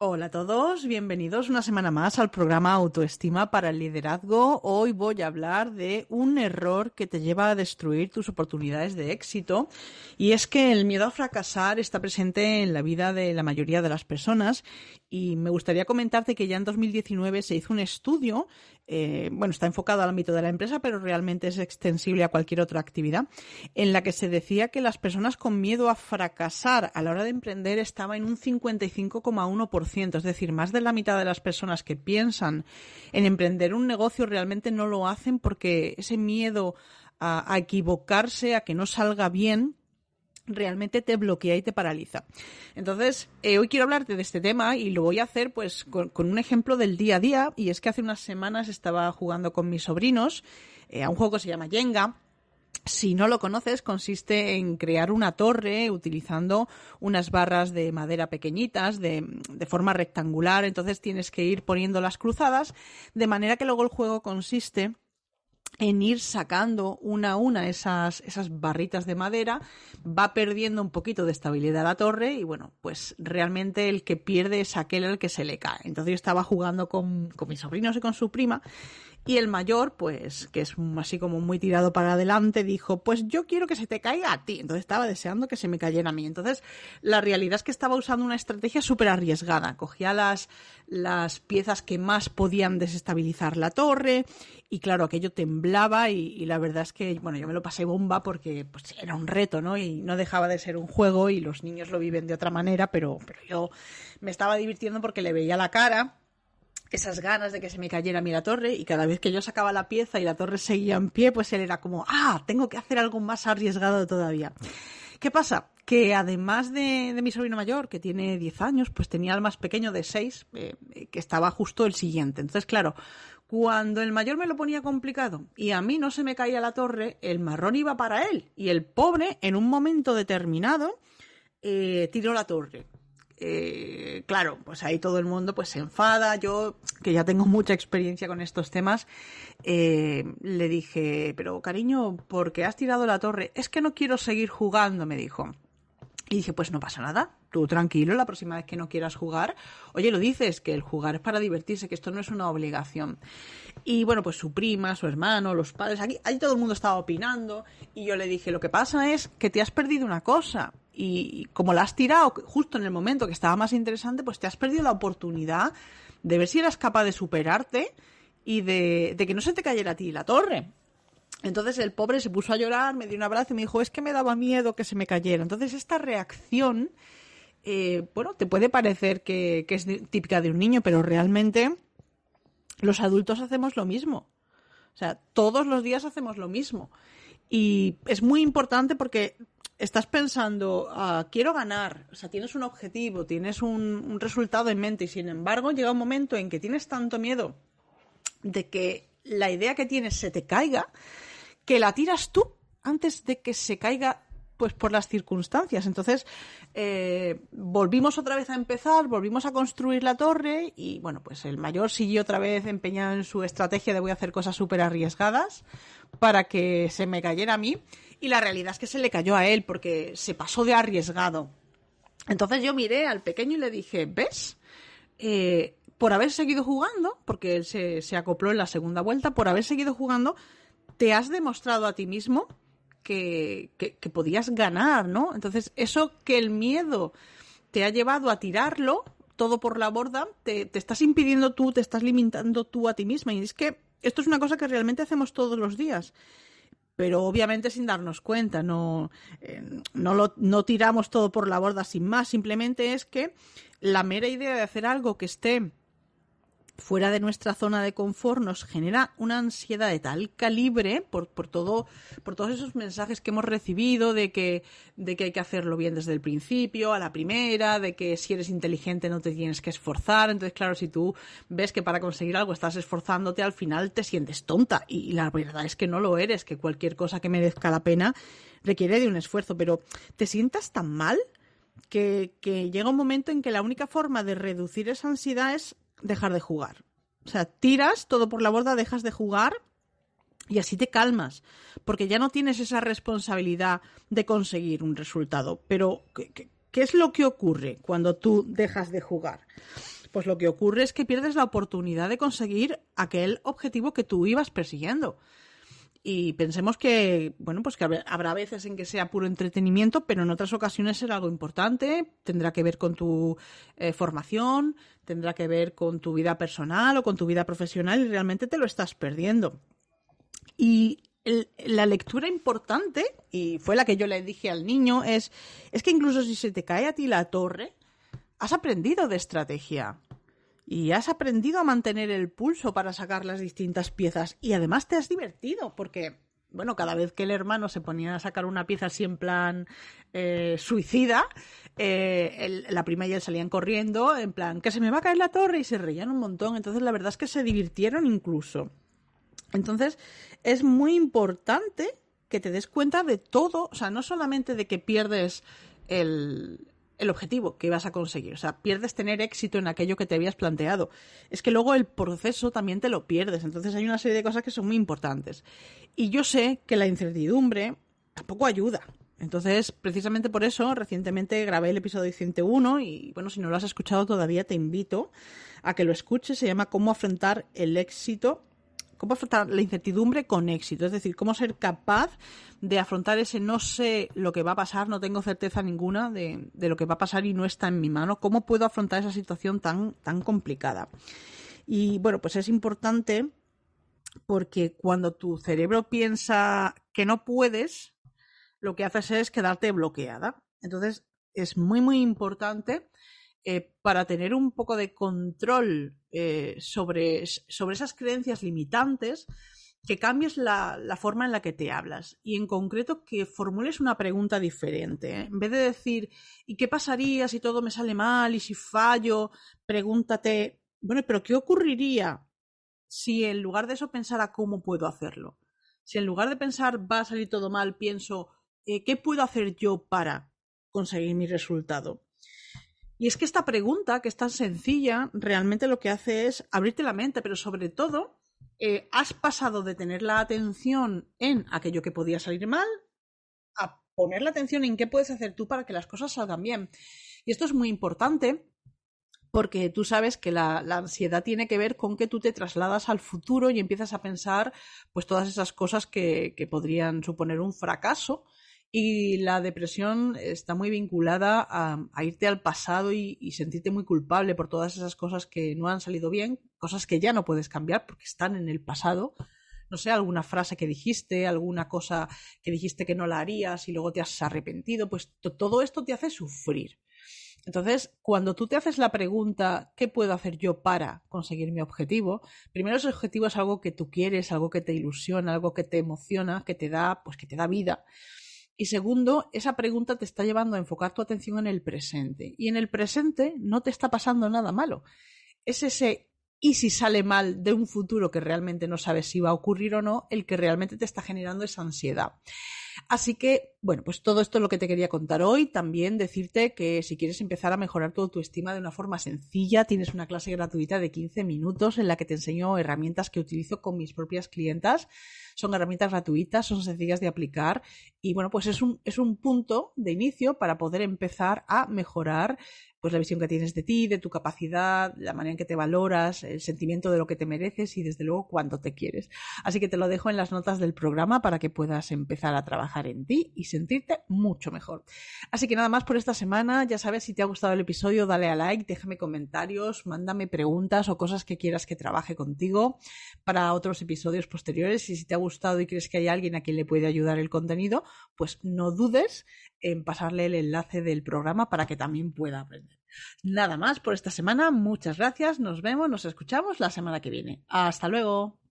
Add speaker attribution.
Speaker 1: Hola a todos, bienvenidos una semana más al programa Autoestima para el Liderazgo. Hoy voy a hablar de un error que te lleva a destruir tus oportunidades de éxito. Y es que el miedo a fracasar está presente en la vida de la mayoría de las personas. Y me gustaría comentarte que ya en 2019 se hizo un estudio, eh, bueno, está enfocado al ámbito de la empresa, pero realmente es extensible a cualquier otra actividad, en la que se decía que las personas con miedo a fracasar a la hora de emprender estaba en un 55,1%, es decir, más de la mitad de las personas que piensan en emprender un negocio realmente no lo hacen porque ese miedo a, equivocarse, a que no salga bien, realmente te bloquea y te paraliza. Entonces, eh, hoy quiero hablarte de este tema y lo voy a hacer pues con, un ejemplo del día a día y es que hace unas semanas estaba jugando con mis sobrinos eh, a un juego que se llama Jenga. Si no lo conoces, consiste en crear una torre utilizando unas barras de madera pequeñitas de, de forma rectangular. Entonces tienes que ir poniendo las cruzadas de manera que luego el juego consiste en ir sacando una a una esas, esas barritas de madera, va perdiendo un poquito de estabilidad la torre y bueno, pues realmente el que pierde es aquel al que se le cae. Entonces yo estaba jugando con, con mis sobrinos y con su prima y el mayor, pues, que es así como muy tirado para adelante, dijo, pues yo quiero que se te caiga a ti. Entonces estaba deseando que se me cayera a mí. Entonces, la realidad es que estaba usando una estrategia súper arriesgada. Cogía las, las piezas que más podían desestabilizar la torre y claro, aquello temblaba y, la verdad es que, bueno, yo me lo pasé bomba porque pues, era un reto, ¿no? Y no dejaba de ser un juego y los niños lo viven de otra manera, pero, pero yo me estaba divirtiendo porque le veía la cara esas ganas de que se me cayera a mí la torre y cada vez que yo sacaba la pieza y la torre seguía en pie, pues él era como, ah, tengo que hacer algo más arriesgado todavía. ¿Qué pasa? Que además de, mi sobrino mayor, que tiene 10 años, pues tenía al más pequeño de 6, eh, que estaba justo el siguiente. Entonces, claro, cuando el mayor me lo ponía complicado y a mí no se me caía la torre, el marrón iba para él. Y el pobre, en un momento determinado, eh, tiró la torre. Eh, claro, pues ahí todo el mundo pues se enfada. Yo, que ya tengo mucha experiencia con estos temas, eh, le dije, pero cariño, ¿por qué has tirado la torre? Es que no quiero seguir jugando, me dijo. Y dije, pues no pasa nada, tú tranquilo, la próxima vez que no quieras jugar, oye, lo dices, que el jugar es para divertirse, que esto no es una obligación. Y bueno, pues su prima, su hermano, los padres, aquí, ahí todo el mundo estaba opinando, y yo le dije, lo que pasa es que te has perdido una cosa, y como la has tirado justo en el momento que estaba más interesante, pues te has perdido la oportunidad de ver si eras capaz de superarte y de, que no se te cayera a ti la torre. Entonces el pobre se puso a llorar, me dio un abrazo y me dijo, es que me daba miedo que se me cayera. Entonces esta reacción, eh, bueno, te puede parecer que, es típica de un niño, pero realmente los adultos hacemos lo mismo. O sea, todos los días hacemos lo mismo. Y es muy importante porque estás pensando, ah, quiero ganar, o sea, tienes un objetivo, tienes un resultado en mente y sin embargo llega un momento en que tienes tanto miedo de que la idea que tienes se te caiga, que la tiras tú antes de que se caiga pues por las circunstancias. Entonces, eh, volvimos otra vez a empezar, volvimos a construir la torre y bueno, pues el mayor siguió otra vez empeñado en su estrategia de voy a hacer cosas súper arriesgadas para que se me cayera a mí y la realidad es que se le cayó a él porque se pasó de arriesgado. Entonces yo miré al pequeño y le dije, ¿ves? Eh, por haber seguido jugando, porque él se, se acopló en la segunda vuelta, por haber seguido jugando, te has demostrado a ti mismo que, que, podías ganar, ¿no? Entonces, eso que el miedo te ha llevado a tirarlo todo por la borda, te, te, estás impidiendo tú, te estás limitando tú a ti misma. Y es que esto es una cosa que realmente hacemos todos los días. Pero obviamente sin darnos cuenta, no, eh, no, lo, no tiramos todo por la borda sin más. Simplemente es que la mera idea de hacer algo que esté fuera de nuestra zona de confort nos genera una ansiedad de tal calibre por, por todo por todos esos mensajes que hemos recibido de que de que hay que hacerlo bien desde el principio a la primera de que si eres inteligente no te tienes que esforzar. Entonces claro si tú ves que para conseguir algo estás esforzándote al final te sientes tonta. Y, la verdad es que no lo eres que cualquier cosa que merezca la pena requiere de un esfuerzo. Pero te sientas tan mal que, que llega un momento en que la única forma de reducir esa ansiedad es dejar de jugar. O sea, tiras todo por la borda, dejas de jugar y así te calmas, porque ya no tienes esa responsabilidad de conseguir un resultado. Pero ¿qué es lo que ocurre cuando tú dejas de jugar? Pues lo que ocurre es que pierdes la oportunidad de conseguir aquel objetivo que tú ibas persiguiendo. Y pensemos que, bueno, pues que habrá veces en que sea puro entretenimiento, pero en otras ocasiones será algo importante, tendrá que ver con tu eh, formación, tendrá que ver con tu vida personal o con tu vida profesional y realmente te lo estás perdiendo. Y la lectura importante, y fue la que yo le dije al niño, es, es que incluso si se te cae a ti la torre, has aprendido de estrategia y has aprendido a mantener el pulso para sacar las distintas piezas y además te has divertido porque bueno, cada vez que el hermano se ponía a sacar una pieza así en plan eh, suicida, eh, la prima y él salían corriendo en plan que se me va a caer la torre y se reían un montón. Entonces la verdad es que se divirtieron incluso. Entonces es muy importante que te des cuenta de todo, o sea, no solamente de que pierdes el, el objetivo que ibas a conseguir. O sea, pierdes tener éxito en aquello que te habías planteado. Es que luego el proceso también te lo pierdes. Entonces hay una serie de cosas que son muy importantes. Y yo sé que la incertidumbre tampoco ayuda. Entonces, precisamente por eso, recientemente grabé el episodio 101 y, bueno, si no lo has escuchado todavía, te invito a que lo escuches. Se llama Cómo afrontar el éxito cómo afrontar la incertidumbre con éxito, es decir, cómo ser capaz de afrontar ese no sé lo que va a pasar, no tengo certeza ninguna de, lo que va a pasar y no está en mi mano, cómo puedo afrontar esa situación tan, tan complicada. Y bueno, pues es importante porque cuando tu cerebro piensa que no puedes, lo que haces es quedarte bloqueada. Entonces, es muy, muy importante eh, para tener un poco de control eh, sobre, sobre, esas creencias limitantes, que cambies la, forma en la que te hablas y en concreto que formules una pregunta diferente. ¿eh? En vez de decir, ¿y qué pasaría si todo me sale mal y si fallo? Pregúntate, bueno, pero ¿qué ocurriría si en lugar de eso pensara cómo puedo hacerlo? Si en lugar de pensar va a salir todo mal, pienso, ¿qué puedo hacer yo para conseguir mi resultado? Y es que esta pregunta, que es tan sencilla, realmente lo que hace es abrirte la mente, pero sobre todo, eh, has pasado de tener la atención en aquello que podía salir mal a poner la atención en qué puedes hacer tú para que las cosas salgan bien. Y esto es muy importante porque tú sabes que la, ansiedad tiene que ver con que tú te trasladas al futuro y empiezas a pensar pues todas esas cosas que, que podrían suponer un fracaso y la depresión está muy vinculada a, irte al pasado y, sentirte muy culpable por todas esas cosas que no han salido bien, cosas que ya no puedes cambiar porque están en el pasado. No sé, alguna frase que dijiste, alguna cosa que dijiste que no la harías y luego te has arrepentido, pues todo esto te hace sufrir. Entonces, cuando tú te haces la pregunta, ¿qué puedo hacer yo para conseguir mi objetivo? Primero, ese objetivo es algo que tú quieres, algo que te ilusiona, algo que te emociona, que te da, pues que te da vida. Y segundo, esa pregunta te está llevando a enfocar tu atención en el presente. Y en el presente no te está pasando nada malo. Es ese y si sale mal de un futuro que realmente no sabes si va a ocurrir o no, el que realmente te está generando esa ansiedad. Así que, bueno, pues todo esto es lo que te quería contar hoy. También decirte que si quieres empezar a mejorar tu autoestima de una forma sencilla, tienes una clase gratuita de 15 minutos en la que te enseño herramientas que utilizo con mis propias clientas. Son herramientas gratuitas, son sencillas de aplicar y bueno, pues es un, es un punto de inicio para poder empezar a mejorar pues la visión que tienes de ti, de tu capacidad, la manera en que te valoras, el sentimiento de lo que te mereces y desde luego cuánto te quieres. Así que te lo dejo en las notas del programa para que puedas empezar a en ti y sentirte mucho mejor. Así que nada más por esta semana. Ya sabes, si te ha gustado el episodio, dale a like, déjame comentarios, mándame preguntas o cosas que quieras que trabaje contigo para otros episodios posteriores. Y si te ha gustado y crees que hay alguien a quien le puede ayudar el contenido, pues no dudes en pasarle el enlace del programa para que también pueda aprender. Nada más por esta semana. Muchas gracias. Nos vemos, nos escuchamos la semana que viene. Hasta luego.